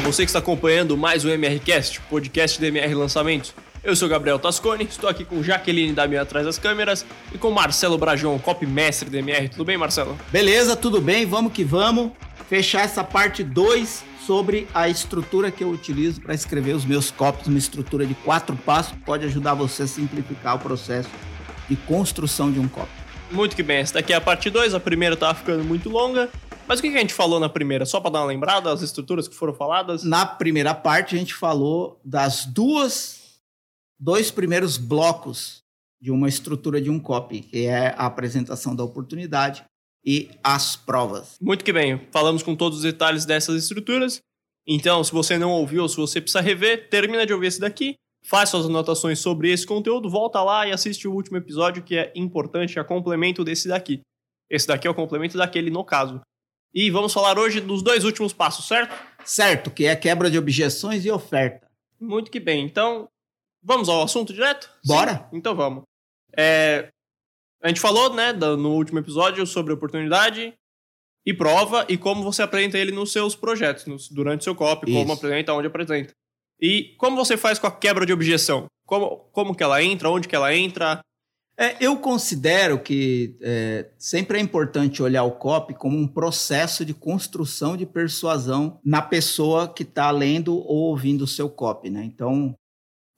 a você que está acompanhando mais um MRCast, podcast do MR Lançamentos. Eu sou Gabriel Tascone, estou aqui com Jaqueline Damião atrás das câmeras e com Marcelo Brajon, copy mestre do MR. Tudo bem, Marcelo? Beleza, tudo bem, vamos que vamos. Fechar essa parte 2 sobre a estrutura que eu utilizo para escrever os meus copies, uma estrutura de quatro passos que pode ajudar você a simplificar o processo de construção de um copy. Muito que bem, essa daqui é a parte 2, a primeira estava ficando muito longa. Mas o que a gente falou na primeira? Só para dar uma lembrada, as estruturas que foram faladas? Na primeira parte, a gente falou das duas, dois primeiros blocos de uma estrutura de um copy, que é a apresentação da oportunidade e as provas. Muito que bem, falamos com todos os detalhes dessas estruturas. Então, se você não ouviu ou se você precisa rever, termina de ouvir esse daqui, faz suas anotações sobre esse conteúdo, volta lá e assiste o último episódio que é importante, é complemento desse daqui. Esse daqui é o complemento daquele no caso. E vamos falar hoje dos dois últimos passos, certo? Certo, que é quebra de objeções e oferta. Muito que bem. Então, vamos ao assunto direto? Bora. Sim? Então vamos. É, a gente falou, né, no último episódio sobre oportunidade e prova e como você apresenta ele nos seus projetos, nos, durante seu copy, como apresenta, onde apresenta. E como você faz com a quebra de objeção? Como, como que ela entra, onde que ela entra? É, eu considero que é, sempre é importante olhar o copy como um processo de construção de persuasão na pessoa que está lendo ou ouvindo o seu copy. Né? Então,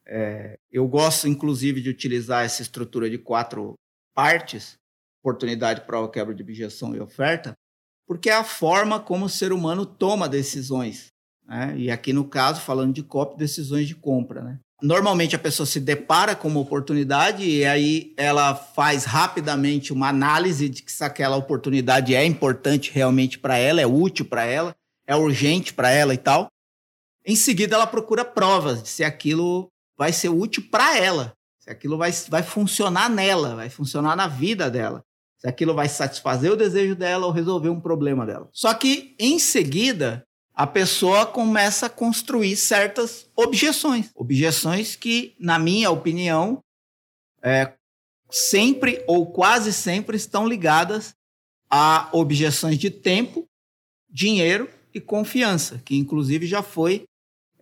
é, eu gosto, inclusive, de utilizar essa estrutura de quatro partes, oportunidade, prova, quebra de objeção e oferta, porque é a forma como o ser humano toma decisões. Né? E aqui, no caso, falando de copy, decisões de compra. Né? Normalmente a pessoa se depara com uma oportunidade e aí ela faz rapidamente uma análise de que se aquela oportunidade é importante realmente para ela, é útil para ela, é urgente para ela e tal. Em seguida, ela procura provas de se aquilo vai ser útil para ela, se aquilo vai, vai funcionar nela, vai funcionar na vida dela, se aquilo vai satisfazer o desejo dela ou resolver um problema dela. Só que, em seguida, a pessoa começa a construir certas objeções. Objeções que, na minha opinião, é, sempre ou quase sempre estão ligadas a objeções de tempo, dinheiro e confiança, que inclusive já foi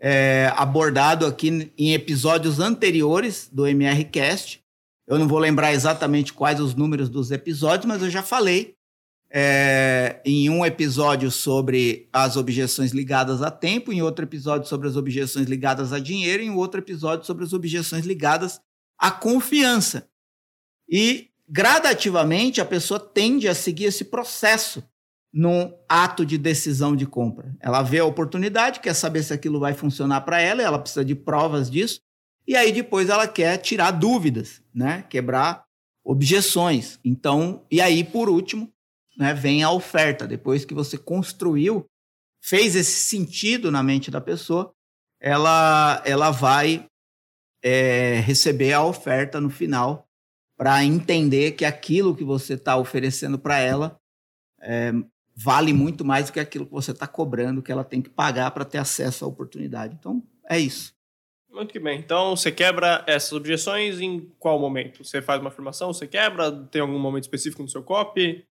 é, abordado aqui em episódios anteriores do MRCast. Eu não vou lembrar exatamente quais os números dos episódios, mas eu já falei é, em um episódio sobre as objeções ligadas a tempo, em outro episódio sobre as objeções ligadas a dinheiro, em outro episódio sobre as objeções ligadas à confiança. E gradativamente a pessoa tende a seguir esse processo num ato de decisão de compra. Ela vê a oportunidade, quer saber se aquilo vai funcionar para ela, ela precisa de provas disso, e aí depois ela quer tirar dúvidas, né? Quebrar objeções. Então, e aí por último, né, vem a oferta. Depois que você construiu, fez esse sentido na mente da pessoa, ela, ela vai é, receber a oferta no final para entender que aquilo que você está oferecendo para ela é, vale muito mais do que aquilo que você está cobrando, que ela tem que pagar para ter acesso à oportunidade. Então, é isso. Muito que bem. Então, você quebra essas objeções em qual momento? Você faz uma afirmação, você quebra? Tem algum momento específico no seu copy?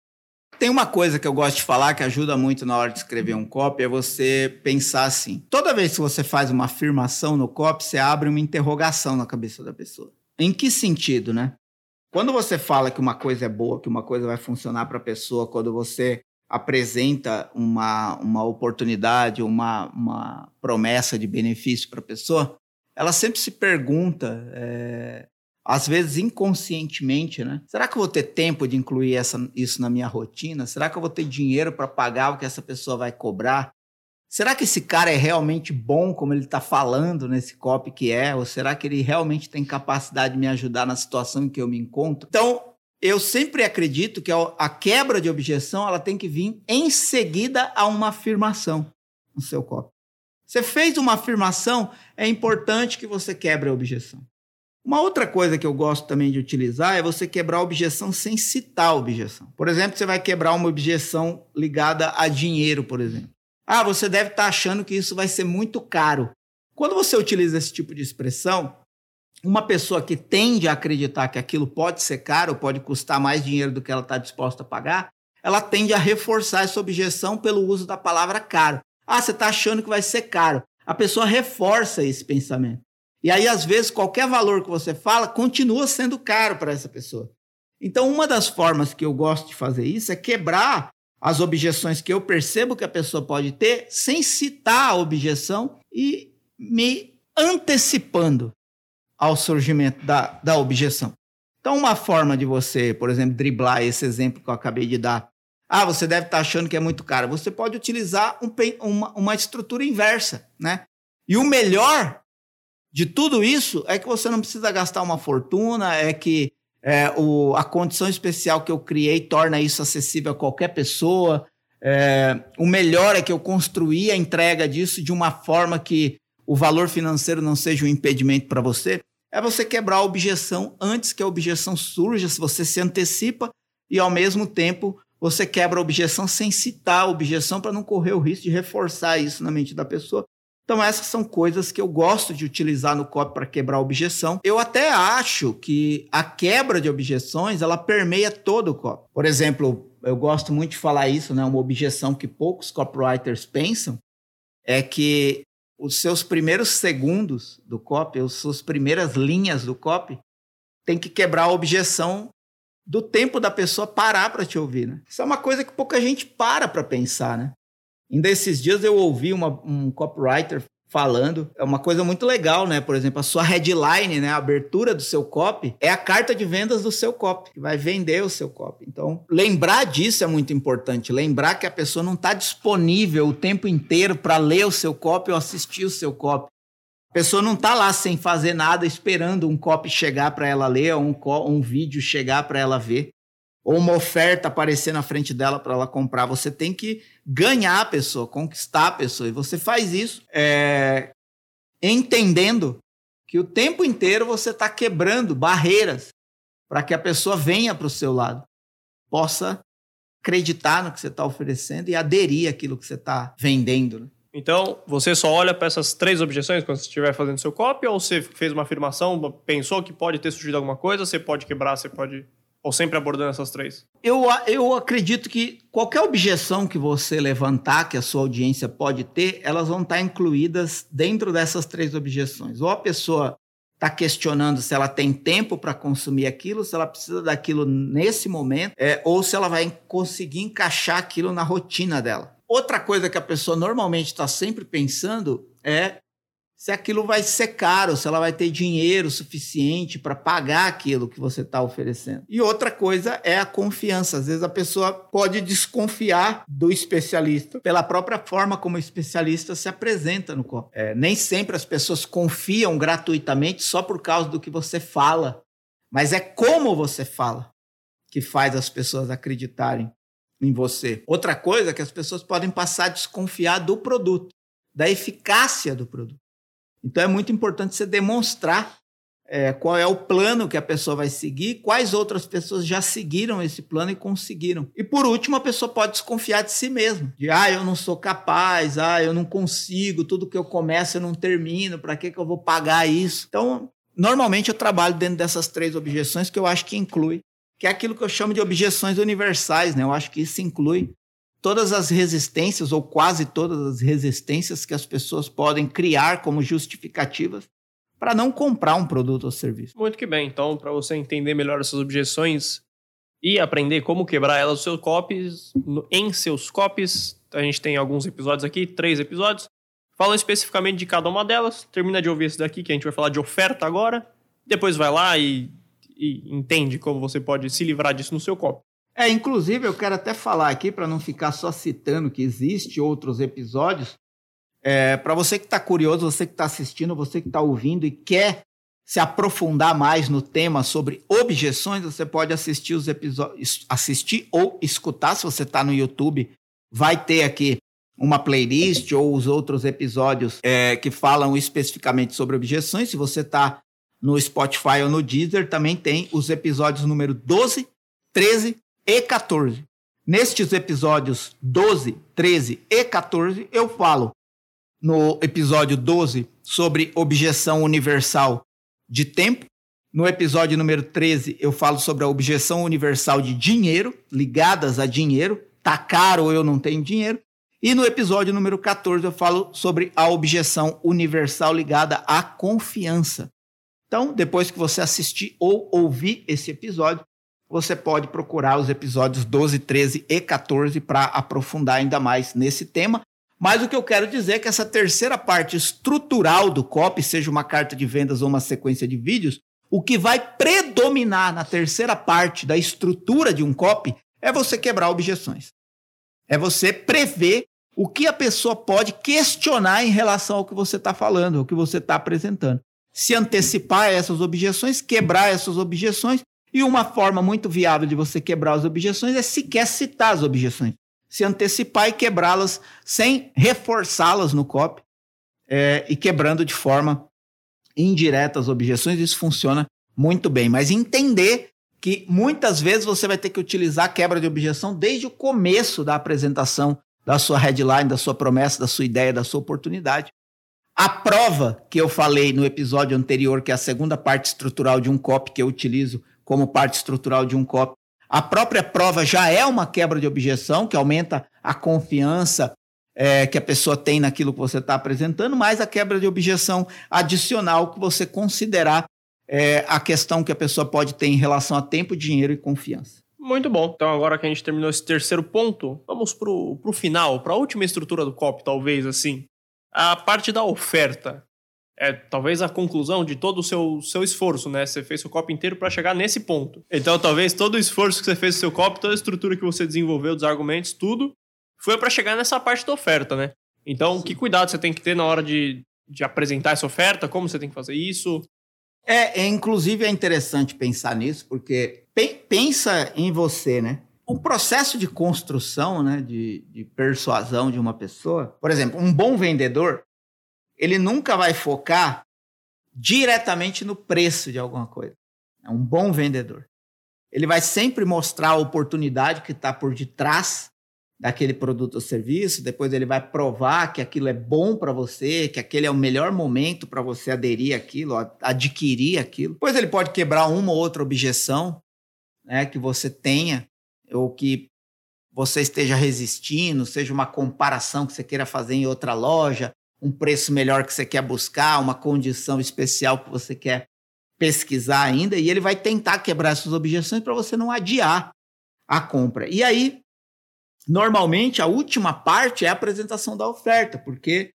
Tem uma coisa que eu gosto de falar que ajuda muito na hora de escrever um copy, é você pensar assim. Toda vez que você faz uma afirmação no copy, você abre uma interrogação na cabeça da pessoa. Em que sentido, né? Quando você fala que uma coisa é boa, que uma coisa vai funcionar para a pessoa, quando você apresenta uma, uma oportunidade, uma, uma promessa de benefício para a pessoa, ela sempre se pergunta é, às vezes inconscientemente, né? Será que eu vou ter tempo de incluir essa, isso na minha rotina? Será que eu vou ter dinheiro para pagar o que essa pessoa vai cobrar? Será que esse cara é realmente bom como ele está falando nesse copy que é? Ou será que ele realmente tem capacidade de me ajudar na situação em que eu me encontro? Então, eu sempre acredito que a quebra de objeção ela tem que vir em seguida a uma afirmação no seu copy. Você fez uma afirmação, é importante que você quebre a objeção. Uma outra coisa que eu gosto também de utilizar é você quebrar a objeção sem citar a objeção. Por exemplo, você vai quebrar uma objeção ligada a dinheiro, por exemplo. Ah, você deve estar achando que isso vai ser muito caro. Quando você utiliza esse tipo de expressão, uma pessoa que tende a acreditar que aquilo pode ser caro, pode custar mais dinheiro do que ela está disposta a pagar, ela tende a reforçar essa objeção pelo uso da palavra caro. Ah, você está achando que vai ser caro. A pessoa reforça esse pensamento. E aí, às vezes, qualquer valor que você fala continua sendo caro para essa pessoa. Então, uma das formas que eu gosto de fazer isso é quebrar as objeções que eu percebo que a pessoa pode ter, sem citar a objeção e me antecipando ao surgimento da, da objeção. Então, uma forma de você, por exemplo, driblar esse exemplo que eu acabei de dar. Ah, você deve estar achando que é muito caro. Você pode utilizar um, uma, uma estrutura inversa, né? E o melhor de tudo isso é que você não precisa gastar uma fortuna, é que é, o, a condição especial que eu criei torna isso acessível a qualquer pessoa. É, o melhor é que eu construí a entrega disso de uma forma que o valor financeiro não seja um impedimento para você. É você quebrar a objeção antes que a objeção surja, se você se antecipa e, ao mesmo tempo, você quebra a objeção sem citar a objeção para não correr o risco de reforçar isso na mente da pessoa então, essas são coisas que eu gosto de utilizar no copy para quebrar objeção. Eu até acho que a quebra de objeções ela permeia todo o copy. Por exemplo, eu gosto muito de falar isso, né? Uma objeção que poucos copywriters pensam é que os seus primeiros segundos do copy, as suas primeiras linhas do copy, tem que quebrar a objeção do tempo da pessoa parar para te ouvir, né? Isso é uma coisa que pouca gente para para pensar, né? Ainda esses dias eu ouvi uma, um copywriter falando, é uma coisa muito legal, né? Por exemplo, a sua headline, né, a abertura do seu copy é a carta de vendas do seu copy, que vai vender o seu copy. Então, lembrar disso é muito importante, lembrar que a pessoa não está disponível o tempo inteiro para ler o seu copy ou assistir o seu copy. A pessoa não está lá sem fazer nada, esperando um copy chegar para ela ler ou um, um vídeo chegar para ela ver ou uma oferta aparecer na frente dela para ela comprar. Você tem que ganhar a pessoa, conquistar a pessoa. E você faz isso é, entendendo que o tempo inteiro você está quebrando barreiras para que a pessoa venha para o seu lado, possa acreditar no que você está oferecendo e aderir àquilo que você está vendendo. Né? Então, você só olha para essas três objeções quando você estiver fazendo seu copy, ou você fez uma afirmação, pensou que pode ter surgido alguma coisa, você pode quebrar, você pode ou sempre abordando essas três? Eu, eu acredito que qualquer objeção que você levantar, que a sua audiência pode ter, elas vão estar incluídas dentro dessas três objeções. Ou a pessoa está questionando se ela tem tempo para consumir aquilo, se ela precisa daquilo nesse momento, é, ou se ela vai conseguir encaixar aquilo na rotina dela. Outra coisa que a pessoa normalmente está sempre pensando é se aquilo vai ser caro, se ela vai ter dinheiro suficiente para pagar aquilo que você está oferecendo. E outra coisa é a confiança. Às vezes a pessoa pode desconfiar do especialista pela própria forma como o especialista se apresenta no copo. É, nem sempre as pessoas confiam gratuitamente só por causa do que você fala, mas é como você fala que faz as pessoas acreditarem em você. Outra coisa é que as pessoas podem passar a desconfiar do produto, da eficácia do produto. Então é muito importante você demonstrar é, qual é o plano que a pessoa vai seguir, quais outras pessoas já seguiram esse plano e conseguiram. E por último, a pessoa pode desconfiar de si mesma, de ah, eu não sou capaz, ah, eu não consigo, tudo que eu começo eu não termino, para que, que eu vou pagar isso? Então, normalmente eu trabalho dentro dessas três objeções que eu acho que inclui, que é aquilo que eu chamo de objeções universais, né? Eu acho que isso inclui todas as resistências, ou quase todas as resistências que as pessoas podem criar como justificativas para não comprar um produto ou serviço. Muito que bem. Então, para você entender melhor essas objeções e aprender como quebrar elas seus copies, em seus copies, a gente tem alguns episódios aqui, três episódios, falam especificamente de cada uma delas. Termina de ouvir esse daqui, que a gente vai falar de oferta agora. Depois vai lá e, e entende como você pode se livrar disso no seu copy. É, inclusive eu quero até falar aqui, para não ficar só citando que existe outros episódios, é, para você que está curioso, você que está assistindo, você que está ouvindo e quer se aprofundar mais no tema sobre objeções, você pode assistir os episódios, assistir ou escutar, se você está no YouTube, vai ter aqui uma playlist ou os outros episódios é, que falam especificamente sobre objeções. Se você está no Spotify ou no Deezer, também tem os episódios número 12, 13 e 14. Nestes episódios 12, 13 e 14, eu falo no episódio 12 sobre objeção universal de tempo. No episódio número 13, eu falo sobre a objeção universal de dinheiro, ligadas a dinheiro. Tá caro ou eu não tenho dinheiro. E no episódio número 14 eu falo sobre a objeção universal ligada à confiança. Então, depois que você assistir ou ouvir esse episódio, você pode procurar os episódios 12, 13 e 14 para aprofundar ainda mais nesse tema. Mas o que eu quero dizer é que essa terceira parte estrutural do copy, seja uma carta de vendas ou uma sequência de vídeos, o que vai predominar na terceira parte da estrutura de um copy é você quebrar objeções. É você prever o que a pessoa pode questionar em relação ao que você está falando, ao que você está apresentando. Se antecipar essas objeções, quebrar essas objeções, e uma forma muito viável de você quebrar as objeções é sequer citar as objeções. Se antecipar e quebrá-las sem reforçá-las no copy é, e quebrando de forma indireta as objeções, isso funciona muito bem. Mas entender que muitas vezes você vai ter que utilizar a quebra de objeção desde o começo da apresentação da sua headline, da sua promessa, da sua ideia, da sua oportunidade. A prova que eu falei no episódio anterior, que é a segunda parte estrutural de um copy que eu utilizo como parte estrutural de um copy, a própria prova já é uma quebra de objeção, que aumenta a confiança é, que a pessoa tem naquilo que você está apresentando, mais a quebra de objeção adicional que você considerar é, a questão que a pessoa pode ter em relação a tempo, dinheiro e confiança. Muito bom. Então, agora que a gente terminou esse terceiro ponto, vamos pro, pro final, para a última estrutura do COP, talvez, assim. A parte da oferta. É talvez a conclusão de todo o seu, seu esforço, né? Você fez seu COP inteiro para chegar nesse ponto. Então, talvez todo o esforço que você fez no seu COP, toda a estrutura que você desenvolveu, dos argumentos, tudo, foi para chegar nessa parte da oferta, né? Então, Sim. que cuidado você tem que ter na hora de, de apresentar essa oferta, como você tem que fazer isso, é, é, inclusive é interessante pensar nisso, porque pe pensa em você, né? O processo de construção, né, de, de persuasão de uma pessoa, por exemplo, um bom vendedor, ele nunca vai focar diretamente no preço de alguma coisa. É um bom vendedor. Ele vai sempre mostrar a oportunidade que está por detrás daquele produto ou serviço, depois ele vai provar que aquilo é bom para você, que aquele é o melhor momento para você aderir àquilo, adquirir aquilo. Depois ele pode quebrar uma ou outra objeção né, que você tenha, ou que você esteja resistindo, seja uma comparação que você queira fazer em outra loja, um preço melhor que você quer buscar, uma condição especial que você quer pesquisar ainda, e ele vai tentar quebrar essas objeções para você não adiar a compra. E aí Normalmente, a última parte é a apresentação da oferta, porque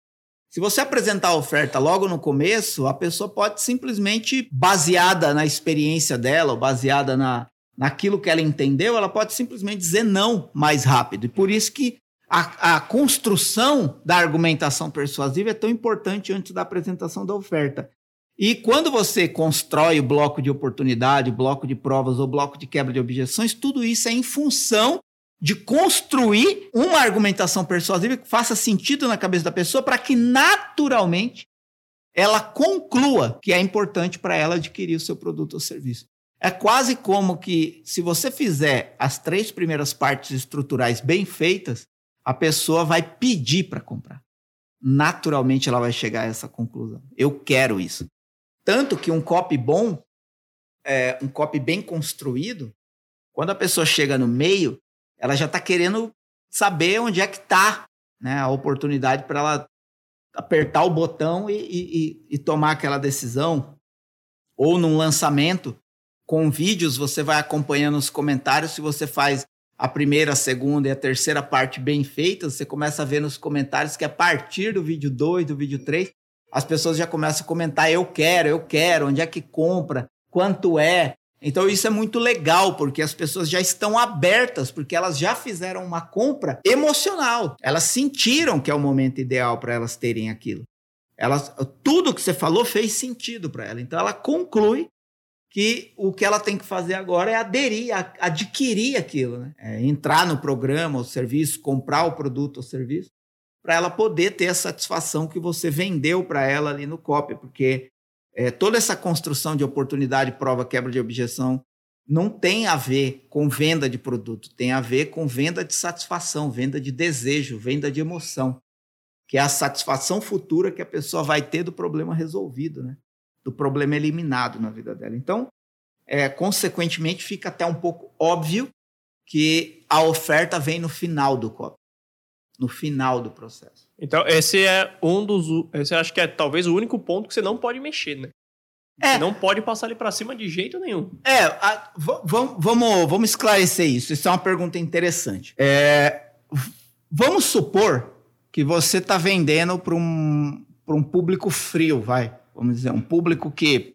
se você apresentar a oferta logo no começo, a pessoa pode simplesmente, baseada na experiência dela, ou baseada na, naquilo que ela entendeu, ela pode simplesmente dizer não mais rápido. E por isso que a, a construção da argumentação persuasiva é tão importante antes da apresentação da oferta. E quando você constrói o bloco de oportunidade, bloco de provas ou bloco de quebra de objeções, tudo isso é em função de construir uma argumentação persuasiva que faça sentido na cabeça da pessoa para que naturalmente ela conclua que é importante para ela adquirir o seu produto ou serviço. É quase como que se você fizer as três primeiras partes estruturais bem feitas, a pessoa vai pedir para comprar. Naturalmente ela vai chegar a essa conclusão. Eu quero isso. Tanto que um copy bom, é, um copy bem construído, quando a pessoa chega no meio, ela já está querendo saber onde é que está né, a oportunidade para ela apertar o botão e, e, e, tomar aquela decisão. Ou num lançamento, com vídeos, você vai acompanhando os comentários. Se você faz a primeira, a segunda e a terceira parte bem feitas, você começa a ver nos comentários que a partir do vídeo 2, do vídeo 3, as pessoas já começam a comentar: eu quero, eu quero, onde é que compra, quanto é. Então isso é muito legal, porque as pessoas já estão abertas, porque elas já fizeram uma compra emocional. Elas sentiram que é o momento ideal para elas terem aquilo. Elas, tudo que você falou fez sentido para ela. Então ela conclui que o que ela tem que fazer agora é aderir, adquirir aquilo, né? É entrar no programa, o serviço, comprar o produto ou serviço, para ela poder ter a satisfação que você vendeu para ela ali no copy, porque é, toda essa construção de oportunidade, prova, quebra de objeção, não tem a ver com venda de produto, tem a ver com venda de satisfação, venda de desejo, venda de emoção, que é a satisfação futura que a pessoa vai ter do problema resolvido, né? Do problema eliminado na vida dela. Então, é, consequentemente, fica até um pouco óbvio que a oferta vem no final do copo. no final do processo. Então, esse é um dos. Esse acho que é talvez o único ponto que você não pode mexer, né? É. Você não pode passar ali para cima de jeito nenhum. É, vamos, vamos esclarecer isso. Isso é uma pergunta interessante. É, vamos supor que você está vendendo para um, um público frio, vai. Vamos dizer, um público que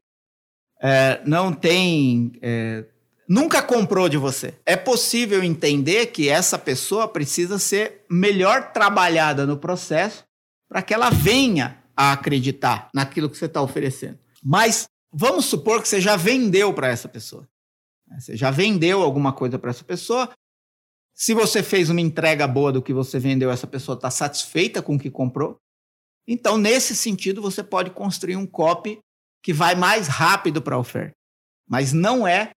é, não tem. É, nunca comprou de você. É possível entender que essa pessoa precisa ser melhor trabalhada no processo para que ela venha a acreditar naquilo que você está oferecendo. Mas vamos supor que você já vendeu para essa pessoa. Você já vendeu alguma coisa para essa pessoa. Se você fez uma entrega boa do que você vendeu, essa pessoa está satisfeita com o que comprou. Então, nesse sentido, você pode construir um copy que vai mais rápido para a oferta. Mas não é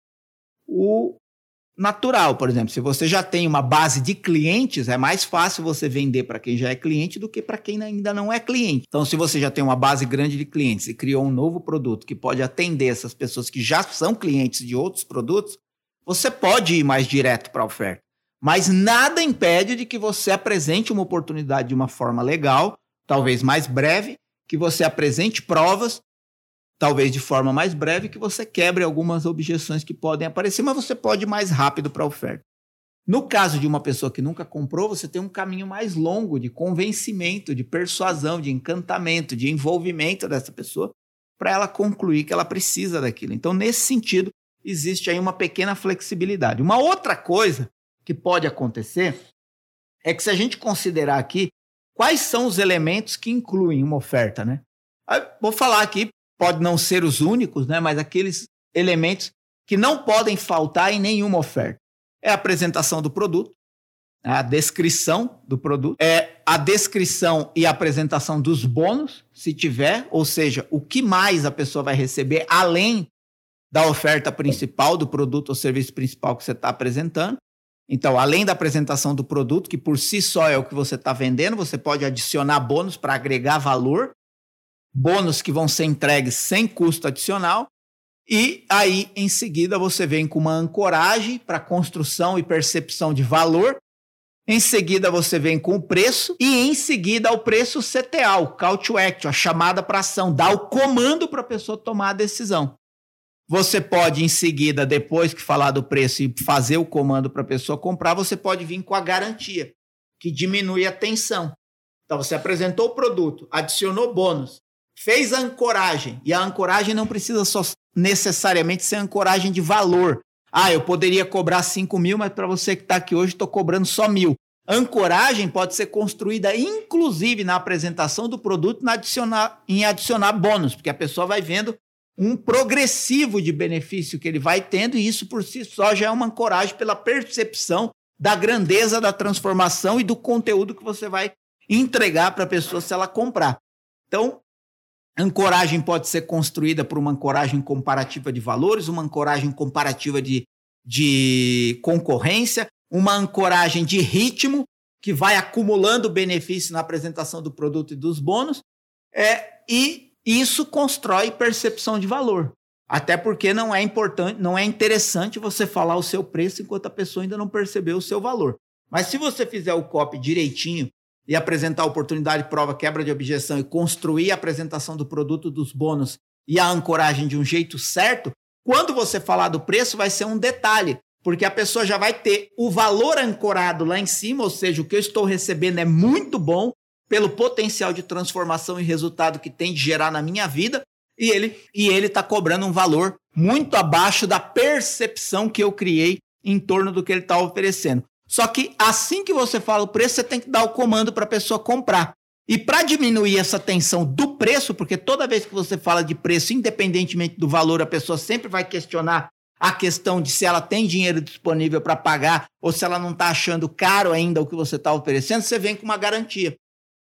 o natural, por exemplo. Se você já tem uma base de clientes, é mais fácil você vender para quem já é cliente do que para quem ainda não é cliente. Então, se você já tem uma base grande de clientes e criou um novo produto que pode atender essas pessoas que já são clientes de outros produtos, você pode ir mais direto para a oferta. Mas nada impede de que você apresente uma oportunidade de uma forma legal, talvez mais breve, que você apresente provas talvez de forma mais breve, que você quebre algumas objeções que podem aparecer, mas você pode ir mais rápido para a oferta. No caso de uma pessoa que nunca comprou, você tem um caminho mais longo de convencimento, de persuasão, de encantamento, de envolvimento dessa pessoa para ela concluir que ela precisa daquilo. Então, nesse sentido, existe aí uma pequena flexibilidade. Uma outra coisa que pode acontecer é que se a gente considerar aqui quais são os elementos que incluem uma oferta, né? vou falar aqui pode não ser os únicos, né, mas aqueles elementos que não podem faltar em nenhuma oferta. É a apresentação do produto, a descrição do produto, é a descrição e a apresentação dos bônus, se tiver, ou seja, o que mais a pessoa vai receber além da oferta principal do produto ou serviço principal que você está apresentando. Então, além da apresentação do produto, que por si só é o que você está vendendo, você pode adicionar bônus para agregar valor bônus que vão ser entregues sem custo adicional. E aí, em seguida, você vem com uma ancoragem para construção e percepção de valor. Em seguida, você vem com o preço. E em seguida, o preço CTA, o call to action, a chamada para ação, dá o comando para a pessoa tomar a decisão. Você pode, em seguida, depois que falar do preço e fazer o comando para a pessoa comprar, você pode vir com a garantia, que diminui a tensão. Então, você apresentou o produto, adicionou bônus, fez a ancoragem, e a ancoragem não precisa só necessariamente ser ancoragem de valor. Ah, eu poderia cobrar 5 mil, mas para você que está aqui hoje, estou cobrando só mil. Ancoragem pode ser construída, inclusive, na apresentação do produto na adicionar, em adicionar bônus, porque a pessoa vai vendo um progressivo de benefício que ele vai tendo, e isso por si só já é uma ancoragem pela percepção da grandeza da transformação e do conteúdo que você vai entregar para a pessoa se ela comprar. Então, Ancoragem pode ser construída por uma ancoragem comparativa de valores, uma ancoragem comparativa de, de concorrência, uma ancoragem de ritmo, que vai acumulando benefício na apresentação do produto e dos bônus, é, e isso constrói percepção de valor. Até porque não é importante, não é interessante você falar o seu preço enquanto a pessoa ainda não percebeu o seu valor. Mas se você fizer o copy direitinho, e apresentar oportunidade, prova, quebra de objeção e construir a apresentação do produto dos bônus e a ancoragem de um jeito certo, quando você falar do preço, vai ser um detalhe, porque a pessoa já vai ter o valor ancorado lá em cima, ou seja, o que eu estou recebendo é muito bom pelo potencial de transformação e resultado que tem de gerar na minha vida, e ele e ele está cobrando um valor muito abaixo da percepção que eu criei em torno do que ele está oferecendo. Só que assim que você fala o preço, você tem que dar o comando para a pessoa comprar. E para diminuir essa tensão do preço, porque toda vez que você fala de preço, independentemente do valor, a pessoa sempre vai questionar a questão de se ela tem dinheiro disponível para pagar ou se ela não está achando caro ainda o que você está oferecendo, você vem com uma garantia.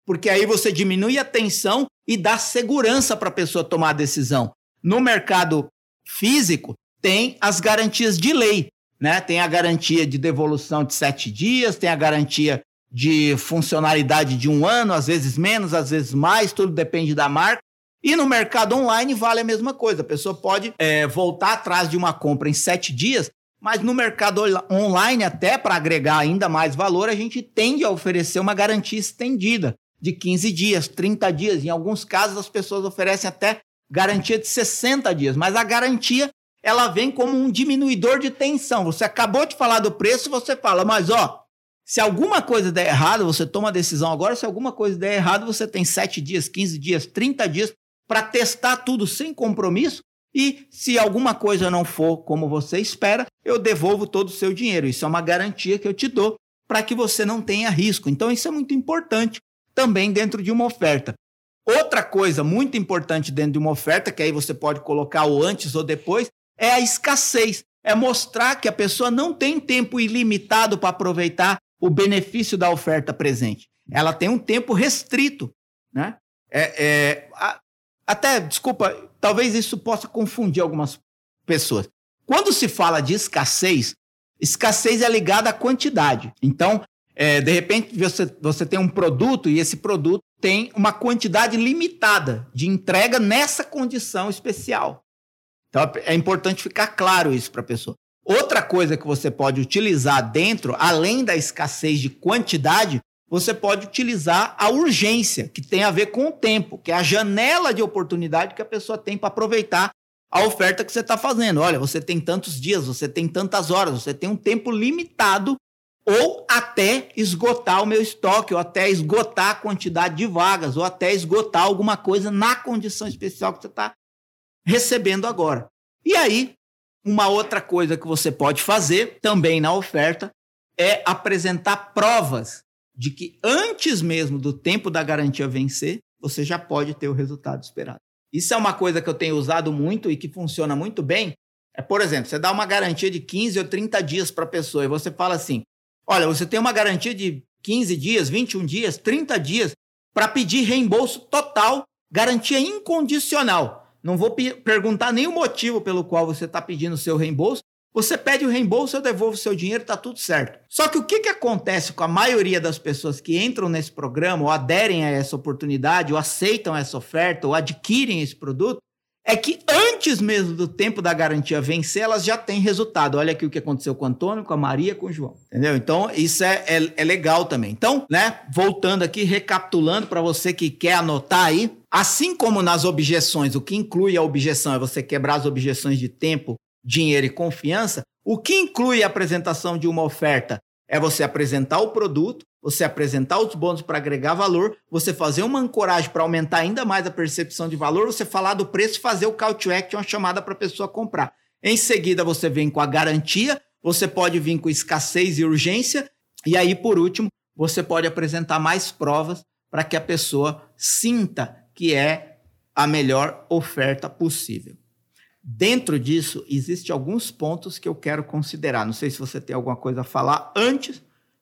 Porque aí você diminui a tensão e dá segurança para a pessoa tomar a decisão. No mercado físico, tem as garantias de lei né? Tem a garantia de devolução de sete dias, tem a garantia de funcionalidade de um ano, às vezes menos, às vezes mais, tudo depende da marca. E no mercado online vale a mesma coisa. A pessoa pode é, voltar atrás de uma compra em sete dias, Mas no mercado online, até para agregar ainda mais valor, a gente tende a oferecer uma garantia estendida de 15 dias, 30 dias. Em alguns casos, as pessoas oferecem até garantia de 60 dias. Mas a garantia ela vem como um diminuidor de tensão. Você acabou de falar do preço, você fala, mas ó, se alguma coisa der errado, você toma a decisão agora. Se alguma coisa der errado, você tem 7 dias, 15 dias, 30 dias para testar tudo sem compromisso. E se alguma coisa não for como você espera, eu devolvo todo o seu dinheiro. Isso é uma garantia que eu te dou para que você não tenha risco. Então, isso é muito importante também dentro de uma oferta. Outra coisa muito importante dentro de uma oferta, que aí você pode colocar o antes ou depois, é a escassez. É mostrar que a pessoa não tem tempo ilimitado para aproveitar o benefício da oferta presente. Ela tem um tempo restrito. Né? É, é, a, até, desculpa, talvez isso possa confundir algumas pessoas. Quando se fala de escassez, escassez é ligada à quantidade. Então, é, de repente, você, você tem um produto e esse produto tem uma quantidade limitada de entrega nessa condição especial. Então é importante ficar claro isso para a pessoa. Outra coisa que você pode utilizar dentro, além da escassez de quantidade, você pode utilizar a urgência, que tem a ver com o tempo, que é a janela de oportunidade que a pessoa tem para aproveitar a oferta que você está fazendo. Olha, você tem tantos dias, você tem tantas horas, você tem um tempo limitado, ou até esgotar o meu estoque, ou até esgotar a quantidade de vagas, ou até esgotar alguma coisa na condição especial que você está recebendo agora. E aí, uma outra coisa que você pode fazer também na oferta é apresentar provas de que antes mesmo do tempo da garantia vencer, você já pode ter o resultado esperado. Isso é uma coisa que eu tenho usado muito e que funciona muito bem. É, por exemplo, você dá uma garantia de 15 ou 30 dias para a pessoa e você fala assim: olha, você tem uma garantia de 15 dias, 21 dias, 30 dias para pedir reembolso total, garantia incondicional. Não vou perguntar o motivo pelo qual você está pedindo o seu reembolso. Você pede o reembolso, eu devolvo o seu dinheiro, está tudo certo. Só que o que, que acontece com a maioria das pessoas que entram nesse programa, ou aderem a essa oportunidade, ou aceitam essa oferta, ou adquirem esse produto, é que antes mesmo do tempo da garantia vencer, elas já têm resultado. Olha aqui o que aconteceu com o Antônio, com a Maria, com o João. Entendeu? Então, isso é, é, é legal também. Então, né, voltando aqui, recapitulando para você que quer anotar aí, assim como nas objeções, o que inclui a objeção é você quebrar as objeções de tempo, dinheiro e confiança, o que inclui a apresentação de uma oferta é você apresentar o produto, você apresentar os bônus para agregar valor, você fazer uma ancoragem para aumentar ainda mais a percepção de valor, você falar do preço e fazer o call to action, uma chamada para a pessoa comprar. Em seguida, você vem com a garantia, você pode vir com escassez e urgência, e aí, por último, você pode apresentar mais provas para que a pessoa sinta que é a melhor oferta possível. Dentro disso, existem alguns pontos que eu quero considerar. Não sei se você tem alguma coisa a falar antes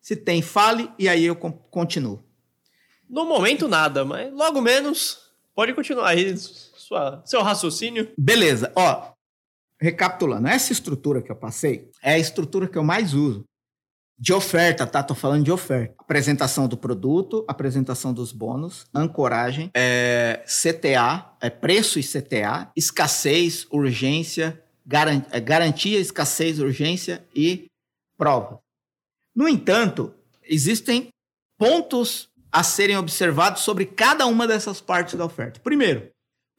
se tem, fale e aí eu continuo. No momento, nada, mas logo menos, pode continuar aí sua, seu raciocínio. Beleza, ó. Recapitulando, essa estrutura que eu passei é a estrutura que eu mais uso. De oferta, tá? Tô falando de oferta. Apresentação do produto, apresentação dos bônus, ancoragem, é, CTA, é preço e CTA, escassez, urgência, é, garantia, escassez, urgência e prova. No entanto, existem pontos a serem observados sobre cada uma dessas partes da oferta. Primeiro,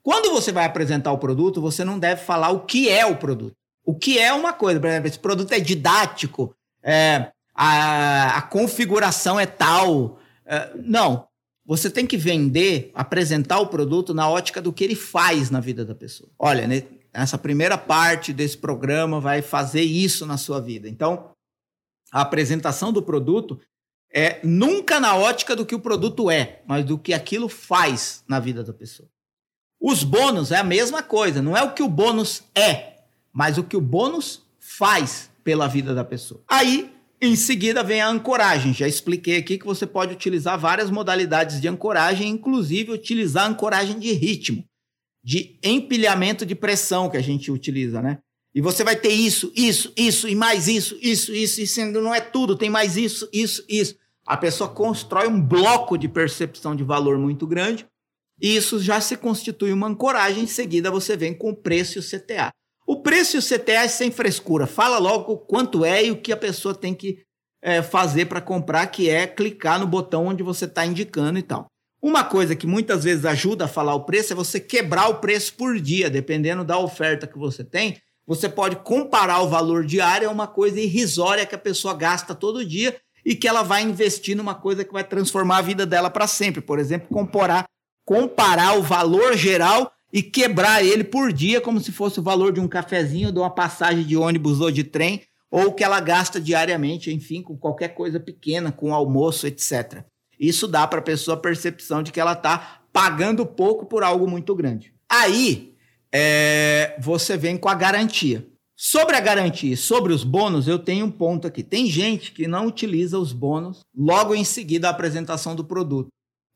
quando você vai apresentar o produto, você não deve falar o que é o produto. O que é uma coisa, por exemplo, esse produto é didático, é, a, a, configuração é tal. É, não. Você tem que vender, apresentar o produto na ótica do que ele faz na vida da pessoa. Olha, né, essa primeira parte desse programa vai fazer isso na sua vida. Então, a apresentação do produto é nunca na ótica do que o produto é, mas do que aquilo faz na vida da pessoa. Os bônus é a mesma coisa, não é o que o bônus é, mas o que o bônus faz pela vida da pessoa. Aí, em seguida, vem a ancoragem. Já expliquei aqui que você pode utilizar várias modalidades de ancoragem, inclusive utilizar ancoragem de ritmo, de empilhamento de pressão que a gente utiliza, né? E você vai ter isso, isso, isso, e mais isso, isso, isso, isso, não é tudo, tem mais isso, isso, isso. A pessoa constrói um bloco de percepção de valor muito grande, e isso já se constitui uma ancoragem, em seguida você vem com o preço e o CTA. O preço e o CTA é sem frescura. Fala logo quanto é e o que a pessoa tem que é, fazer para comprar, que é clicar no botão onde você está indicando e tal. Uma coisa que muitas vezes ajuda a falar o preço é você quebrar o preço por dia, dependendo da oferta que você tem. Você pode comparar o valor diário a uma coisa irrisória que a pessoa gasta todo dia e que ela vai investir numa coisa que vai transformar a vida dela para sempre. Por exemplo, comparar, comparar o valor geral e quebrar ele por dia como se fosse o valor de um cafezinho, de uma passagem de ônibus ou de trem, ou que ela gasta diariamente, enfim, com qualquer coisa pequena, com almoço, etc. Isso dá para a pessoa a percepção de que ela está pagando pouco por algo muito grande. Aí é, você vem com a garantia. Sobre a garantia, sobre os bônus, eu tenho um ponto aqui. Tem gente que não utiliza os bônus logo em seguida a apresentação do produto.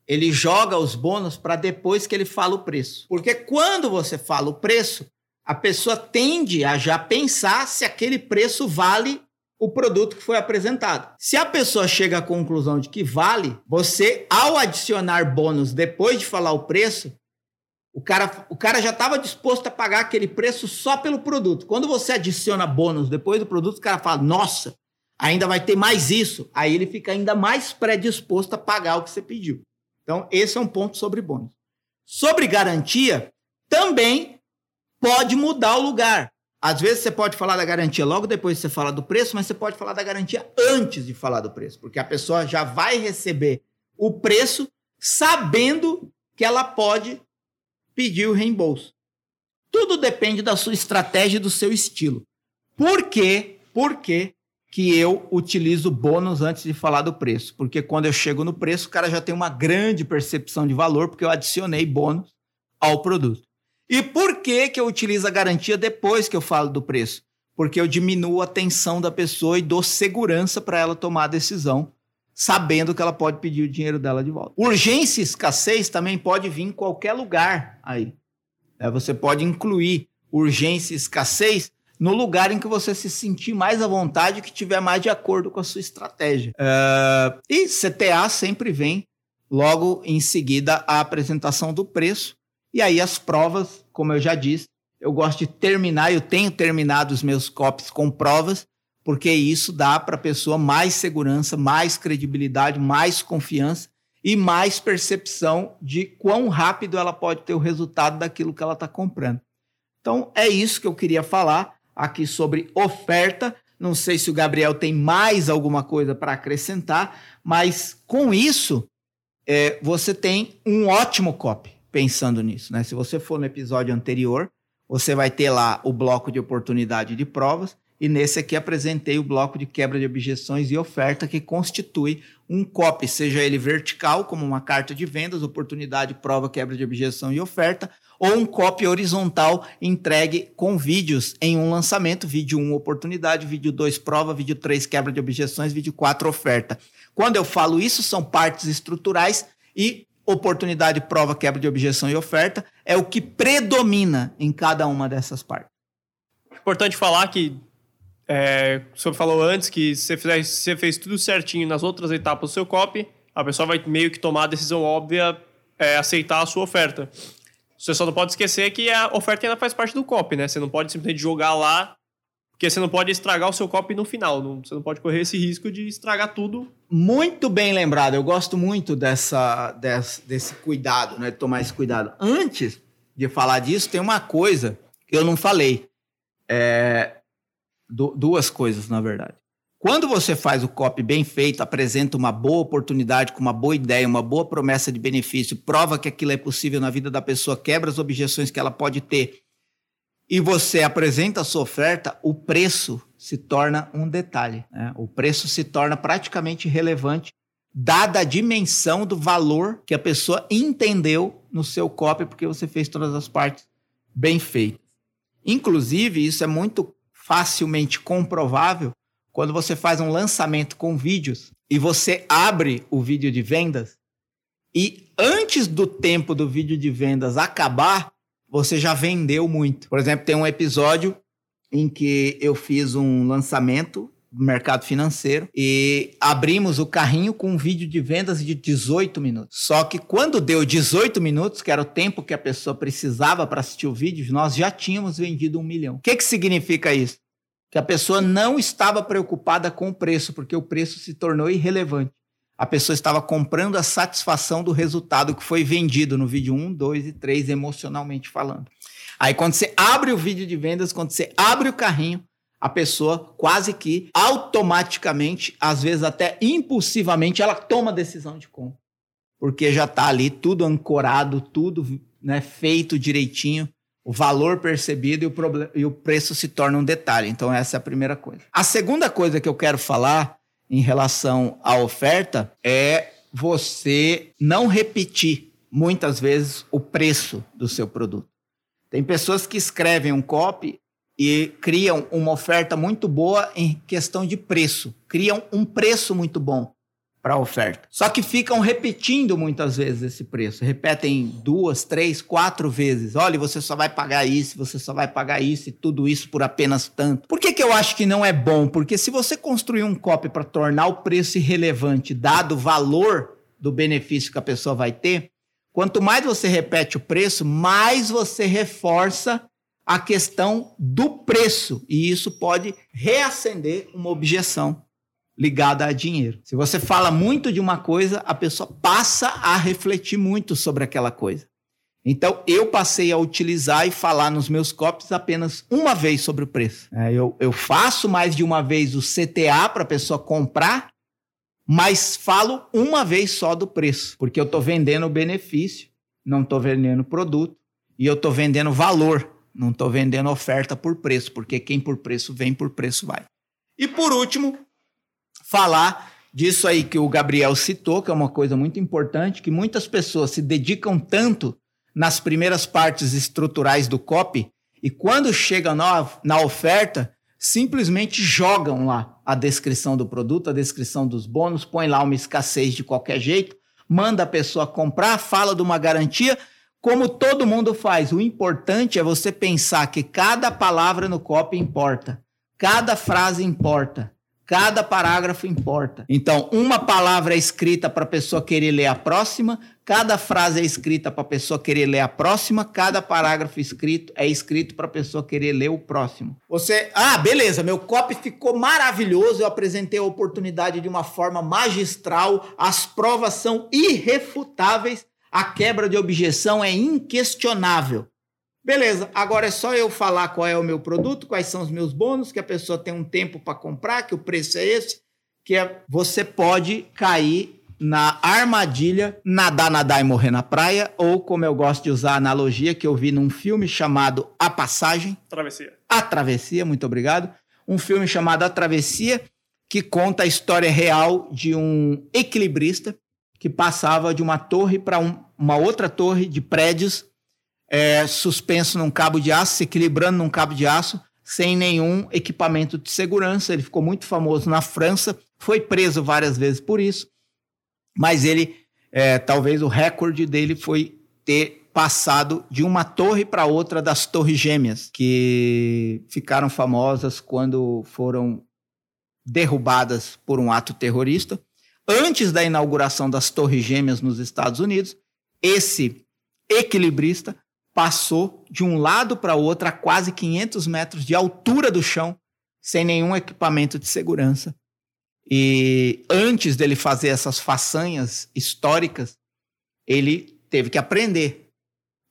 Ele joga os bônus para depois que ele fala o preço. Porque quando você fala o preço, a pessoa tende a já pensar se aquele preço vale o produto que foi apresentado. Se a pessoa chega à conclusão de que vale, você, ao adicionar bônus depois de falar o preço, o cara, o cara já estava disposto a pagar aquele preço só pelo produto. Quando você adiciona bônus depois do produto, o cara fala: Nossa, ainda vai ter mais isso. Aí ele fica ainda mais predisposto a pagar o que você pediu. Então, esse é um ponto sobre bônus. Sobre garantia, também pode mudar o lugar. Às vezes você pode falar da garantia logo depois que você fala do preço, mas você pode falar da garantia antes de falar do preço, porque a pessoa já vai receber o preço sabendo que ela pode pedir o reembolso. Tudo depende da sua estratégia e do seu estilo. Por quê? Por quê que eu utilizo bônus antes de falar do preço? Porque quando eu chego no preço, o cara já tem uma grande percepção de valor, porque eu adicionei bônus ao produto. E por que, que eu utilizo a garantia depois que eu falo do preço? Porque eu diminuo a tensão da pessoa e dou segurança para ela tomar a decisão, sabendo que ela pode pedir o dinheiro dela de volta. Urgência e escassez também pode vir em qualquer lugar aí. É, você pode incluir urgência e escassez no lugar em que você se sentir mais à vontade, que tiver mais de acordo com a sua estratégia. Uh, e CTA sempre vem logo em seguida a apresentação do preço e aí as provas, como eu já disse, eu gosto de terminar, eu tenho terminado os meus copies com provas, porque isso dá para a pessoa mais segurança, mais credibilidade, mais confiança e mais percepção de quão rápido ela pode ter o resultado daquilo que ela está comprando. Então é isso que eu queria falar aqui sobre oferta. Não sei se o Gabriel tem mais alguma coisa para acrescentar, mas com isso é, você tem um ótimo copy pensando nisso. Né? Se você for no episódio anterior, você vai ter lá o bloco de oportunidade de provas, e nesse aqui apresentei o bloco de quebra de objeções e oferta, que constitui um copy, seja ele vertical, como uma carta de vendas, oportunidade, prova, quebra de objeção e oferta, ou um copy horizontal entregue com vídeos em um lançamento, vídeo 1 oportunidade, vídeo 2 prova, vídeo 3 quebra de objeções, vídeo 4 oferta. Quando eu falo isso, são partes estruturais e oportunidade, prova, quebra de objeção e oferta, é o que predomina em cada uma dessas partes. Importante falar que é, o senhor falou antes que se você, você fez tudo certinho nas outras etapas do seu copy, a pessoa vai meio que tomar a decisão óbvia, é, aceitar a sua oferta. Você só não pode esquecer que a oferta ainda faz parte do copy, né? Você não pode simplesmente jogar lá porque você não pode estragar o seu copo no final. Não, você não pode correr esse risco de estragar tudo. Muito bem lembrado. Eu gosto muito dessa, desse, desse cuidado, né? De tomar esse cuidado. Antes de falar disso, tem uma coisa que eu não falei. É, duas coisas, na verdade. Quando você faz o copy bem feito, apresenta uma boa oportunidade, com uma boa ideia, uma boa promessa de benefício, prova que aquilo é possível na vida da pessoa, quebra as objeções que ela pode ter e você apresenta a sua oferta, o preço se torna um detalhe. Né? O preço se torna praticamente relevante, dada a dimensão do valor que a pessoa entendeu no seu copy, porque você fez todas as partes bem feitas. Inclusive, isso é muito facilmente comprovável quando você faz um lançamento com vídeos e você abre o vídeo de vendas e antes do tempo do vídeo de vendas acabar, você já vendeu muito. Por exemplo, tem um episódio em que eu fiz um lançamento mercado financeiro e abrimos o carrinho com um vídeo de vendas de 18 minutos. Só que quando deu 18 minutos, que era o tempo que a pessoa precisava para assistir o vídeo, nós já tínhamos vendido um milhão. O que, que significa isso? Que a pessoa não estava preocupada com o preço, porque o preço se tornou irrelevante. A pessoa estava comprando a satisfação do resultado que foi vendido no vídeo 1, 2 e 3, emocionalmente falando. Aí quando você abre o vídeo de vendas, quando você abre o carrinho, a pessoa quase que automaticamente, às vezes até impulsivamente, ela toma a decisão de compra. Porque já está ali tudo ancorado, tudo né, feito direitinho, o valor percebido e o, e o preço se torna um detalhe. Então, essa é a primeira coisa. A segunda coisa que eu quero falar em relação à oferta é você não repetir muitas vezes o preço do seu produto. Tem pessoas que escrevem um copy e criam uma oferta muito boa em questão de preço, criam um preço muito bom para a oferta. Só que ficam repetindo muitas vezes esse preço, repetem duas, três, quatro vezes. Olha, você só vai pagar isso, você só vai pagar isso e tudo isso por apenas tanto. Por que, que eu acho que não é bom? Porque se você construir um copy para tornar o preço irrelevante, dado o valor do benefício que a pessoa vai ter, quanto mais você repete o preço, mais você reforça a questão do preço, e isso pode reacender uma objeção ligada a dinheiro. Se você fala muito de uma coisa, a pessoa passa a refletir muito sobre aquela coisa. Então, eu passei a utilizar e falar nos meus copies apenas uma vez sobre o preço. É, eu, eu faço mais de uma vez o CTA para a pessoa comprar, mas falo uma vez só do preço, porque eu estou vendendo o benefício, não estou vendendo produto, e eu estou vendendo valor não estou vendendo oferta por preço, porque quem por preço vem, por preço vai. E por último, falar disso aí que o Gabriel citou, que é uma coisa muito importante, que muitas pessoas se dedicam tanto nas primeiras partes estruturais do copy e quando chegam na, na oferta, simplesmente jogam lá a descrição do produto, a descrição dos bônus, põe lá uma escassez de qualquer jeito, manda a pessoa comprar, fala de uma garantia, como todo mundo faz. O importante é você pensar que cada palavra no copy importa, cada frase importa, cada parágrafo importa. Então, uma palavra é escrita para a pessoa querer ler a próxima, cada frase é escrita para a pessoa querer ler a próxima, cada parágrafo escrito é escrito para a pessoa querer ler o próximo. Você, ah, beleza, meu copy ficou maravilhoso, eu apresentei a oportunidade de uma forma magistral, as provas são irrefutáveis a quebra de objeção é inquestionável. Beleza, agora é só eu falar qual é o meu produto, quais são os meus bônus, que a pessoa tem um tempo para comprar, que o preço é esse, que é, você pode cair na armadilha nadar, nadar e morrer na praia, ou como eu gosto de usar a analogia que eu vi num filme chamado A Passagem. Travessia. A Travessia, muito obrigado. Um filme chamado A Travessia, que conta a história real de um equilibrista que passava de uma torre para um, uma outra torre de prédios, é, suspenso num cabo de aço, se equilibrando num cabo de aço, sem nenhum equipamento de segurança. Ele ficou muito famoso na França, foi preso várias vezes por isso, mas ele, é, talvez o recorde dele foi ter passado de uma torre para outra das Torres Gêmeas, que ficaram famosas quando foram derrubadas por um ato terrorista. Antes da inauguração das Torres Gêmeas nos Estados Unidos, esse equilibrista passou de um lado para o outro a quase 500 metros de altura do chão, sem nenhum equipamento de segurança. E antes dele fazer essas façanhas históricas, ele teve que aprender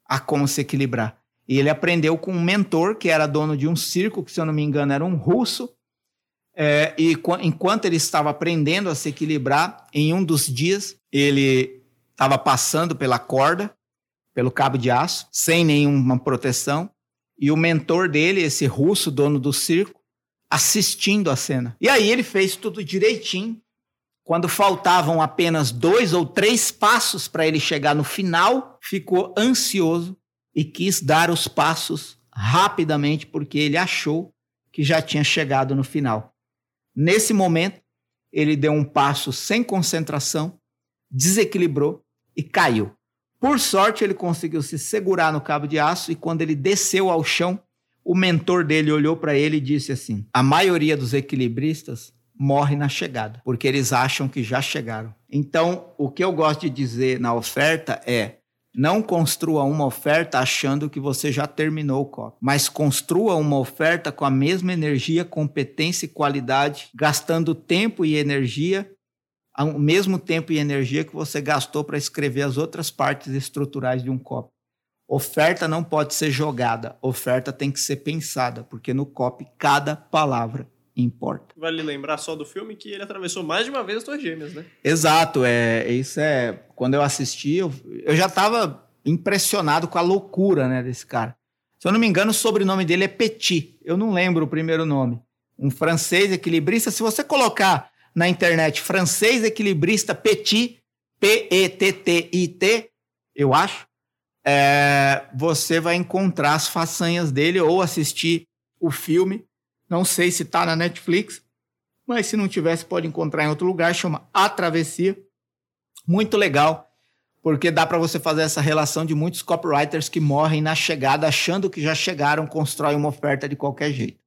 a como se equilibrar. E ele aprendeu com um mentor que era dono de um circo, que se eu não me engano era um russo. É, e enquanto ele estava aprendendo a se equilibrar, em um dos dias ele estava passando pela corda, pelo cabo de aço, sem nenhuma proteção, e o mentor dele, esse russo, dono do circo, assistindo a cena. E aí ele fez tudo direitinho. Quando faltavam apenas dois ou três passos para ele chegar no final, ficou ansioso e quis dar os passos rapidamente porque ele achou que já tinha chegado no final. Nesse momento, ele deu um passo sem concentração, desequilibrou e caiu. Por sorte, ele conseguiu se segurar no cabo de aço e quando ele desceu ao chão, o mentor dele olhou para ele e disse assim: A maioria dos equilibristas morre na chegada, porque eles acham que já chegaram. Então, o que eu gosto de dizer na oferta é: não construa uma oferta achando que você já terminou o copy, mas construa uma oferta com a mesma energia, competência e qualidade, gastando tempo e energia, o mesmo tempo e energia que você gastou para escrever as outras partes estruturais de um copy. Oferta não pode ser jogada, oferta tem que ser pensada, porque no copy cada palavra importa. Vale lembrar só do filme que ele atravessou mais de uma vez as Torres Gêmeas, né? Exato, é, isso é. Quando eu assisti, eu, eu já estava impressionado com a loucura né, desse cara. Se eu não me engano, o sobrenome dele é Petit. Eu não lembro o primeiro nome. Um francês equilibrista. Se você colocar na internet francês equilibrista Petit, P-E-T-T-I-T, eu acho, é, você vai encontrar as façanhas dele ou assistir o filme não sei se está na Netflix, mas se não tivesse, pode encontrar em outro lugar. Chama A Travessia. Muito legal, porque dá para você fazer essa relação de muitos copywriters que morrem na chegada, achando que já chegaram, constrói uma oferta de qualquer jeito.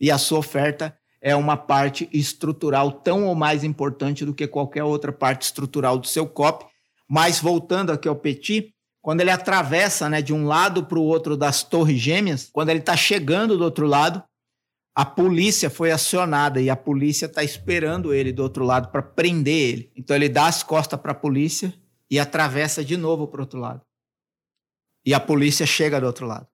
E a sua oferta é uma parte estrutural tão ou mais importante do que qualquer outra parte estrutural do seu copy. Mas voltando aqui ao Petit, quando ele atravessa né, de um lado para o outro das torres gêmeas, quando ele está chegando do outro lado, a polícia foi acionada e a polícia está esperando ele do outro lado para prender ele. Então ele dá as costas para a polícia e atravessa de novo para o outro lado. E a polícia chega do outro lado.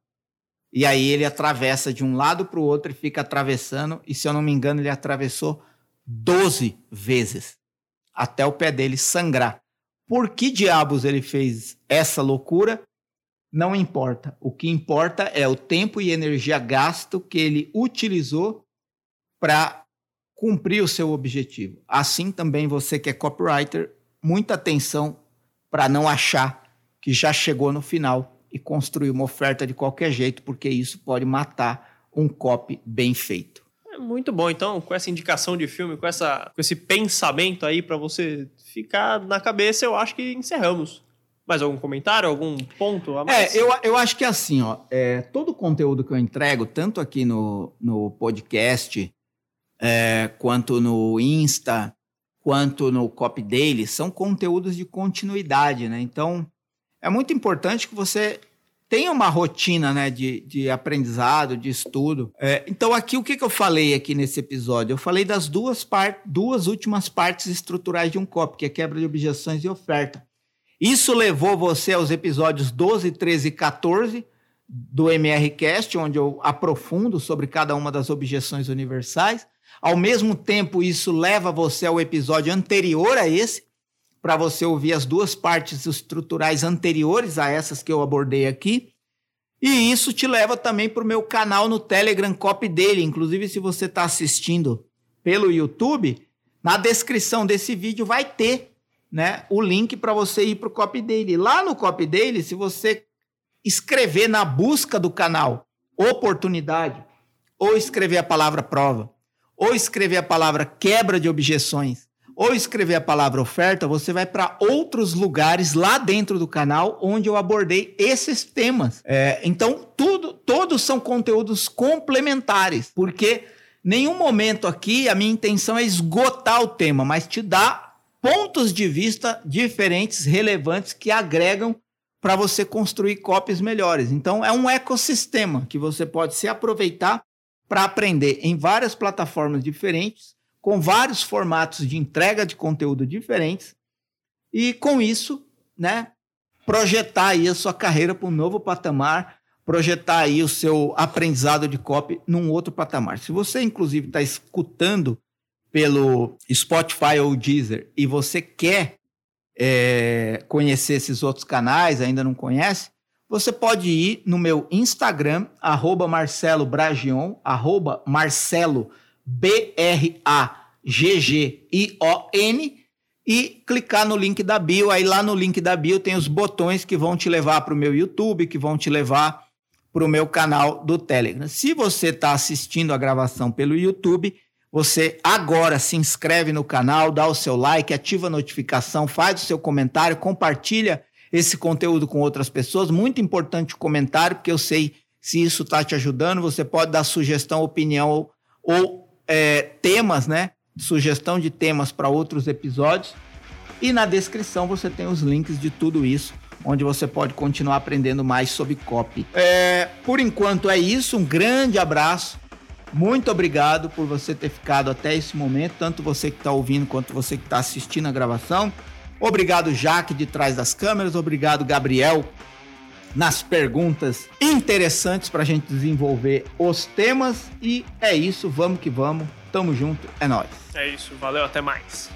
E aí ele atravessa de um lado para o outro e fica atravessando. E se eu não me engano, ele atravessou 12 vezes até o pé dele sangrar. Por que diabos ele fez essa loucura? não importa. O que importa é o tempo e energia gasto que ele utilizou para cumprir o seu objetivo. Assim também você que é copywriter, muita atenção para não achar que já chegou no final e construir uma oferta de qualquer jeito, porque isso pode matar um copy bem feito. É muito bom, então, com essa indicação de filme, com, essa, com esse pensamento aí para você ficar na cabeça, eu acho que encerramos. Mais algum comentário, algum ponto a mais? É, eu, eu acho que é assim, ó, é, todo o conteúdo que eu entrego, tanto aqui no, no podcast, é, quanto no Insta, quanto no Copy Daily, são conteúdos de continuidade, né? Então, é muito importante que você tenha uma rotina né, de, de aprendizado, de estudo. É, então, aqui, o que, que eu falei aqui nesse episódio? Eu falei das duas, part, duas últimas partes estruturais de um copy, que é quebra de objeções e oferta. Isso levou você aos episódios 12, 13 e 14 do MRCast, onde eu aprofundo sobre cada uma das objeções universais. Ao mesmo tempo, isso leva você ao episódio anterior a esse, para você ouvir as duas partes estruturais anteriores a essas que eu abordei aqui. E isso te leva também para o meu canal no Telegram Copy dele. Inclusive, se você está assistindo pelo YouTube, na descrição desse vídeo vai ter né, o link para você ir para o Copy Daily. Lá no Copy Daily, se você escrever na busca do canal oportunidade, ou escrever a palavra prova, ou escrever a palavra quebra de objeções, ou escrever a palavra oferta, você vai para outros lugares lá dentro do canal onde eu abordei esses temas. É, então, tudo, todos são conteúdos complementares, porque nenhum momento aqui a minha intenção é esgotar o tema, mas te dar pontos de vista diferentes, relevantes, que agregam para você construir cópias melhores. Então, é um ecossistema que você pode se aproveitar para aprender em várias plataformas diferentes, com vários formatos de entrega de conteúdo diferentes, e com isso, né, projetar aí a sua carreira para um novo patamar, projetar aí o seu aprendizado de copy num outro patamar. Se você, inclusive, está escutando pelo Spotify ou Deezer e você quer é, conhecer esses outros canais, ainda não conhece, você pode ir no meu Instagram, arroba Marcelo Bragion, arroba Marcelo B-R-A-G-G-I-O-N, e clicar no link da bio. Aí lá no link da bio tem os botões que vão te levar para o meu YouTube, que vão te levar para o meu canal do Telegram. Se você está assistindo a gravação pelo YouTube, você agora se inscreve no canal, dá o seu like, ativa a notificação, faz o seu comentário, compartilha esse conteúdo com outras pessoas. Muito importante o comentário, porque eu sei se isso está te ajudando. Você pode dar sugestão, opinião ou, é, temas, né? sugestão de temas para outros episódios. E na descrição você tem os links de tudo isso, onde você pode continuar aprendendo mais sobre copy. É, por enquanto é isso, um grande abraço. Muito obrigado por você ter ficado até esse momento, tanto você que está ouvindo quanto você que está assistindo a gravação. Obrigado, Jaque, de trás das câmeras. Obrigado, Gabriel, nas perguntas interessantes para a gente desenvolver os temas. E é isso, vamos que vamos. Tamo junto, é nóis. É isso, valeu, até mais.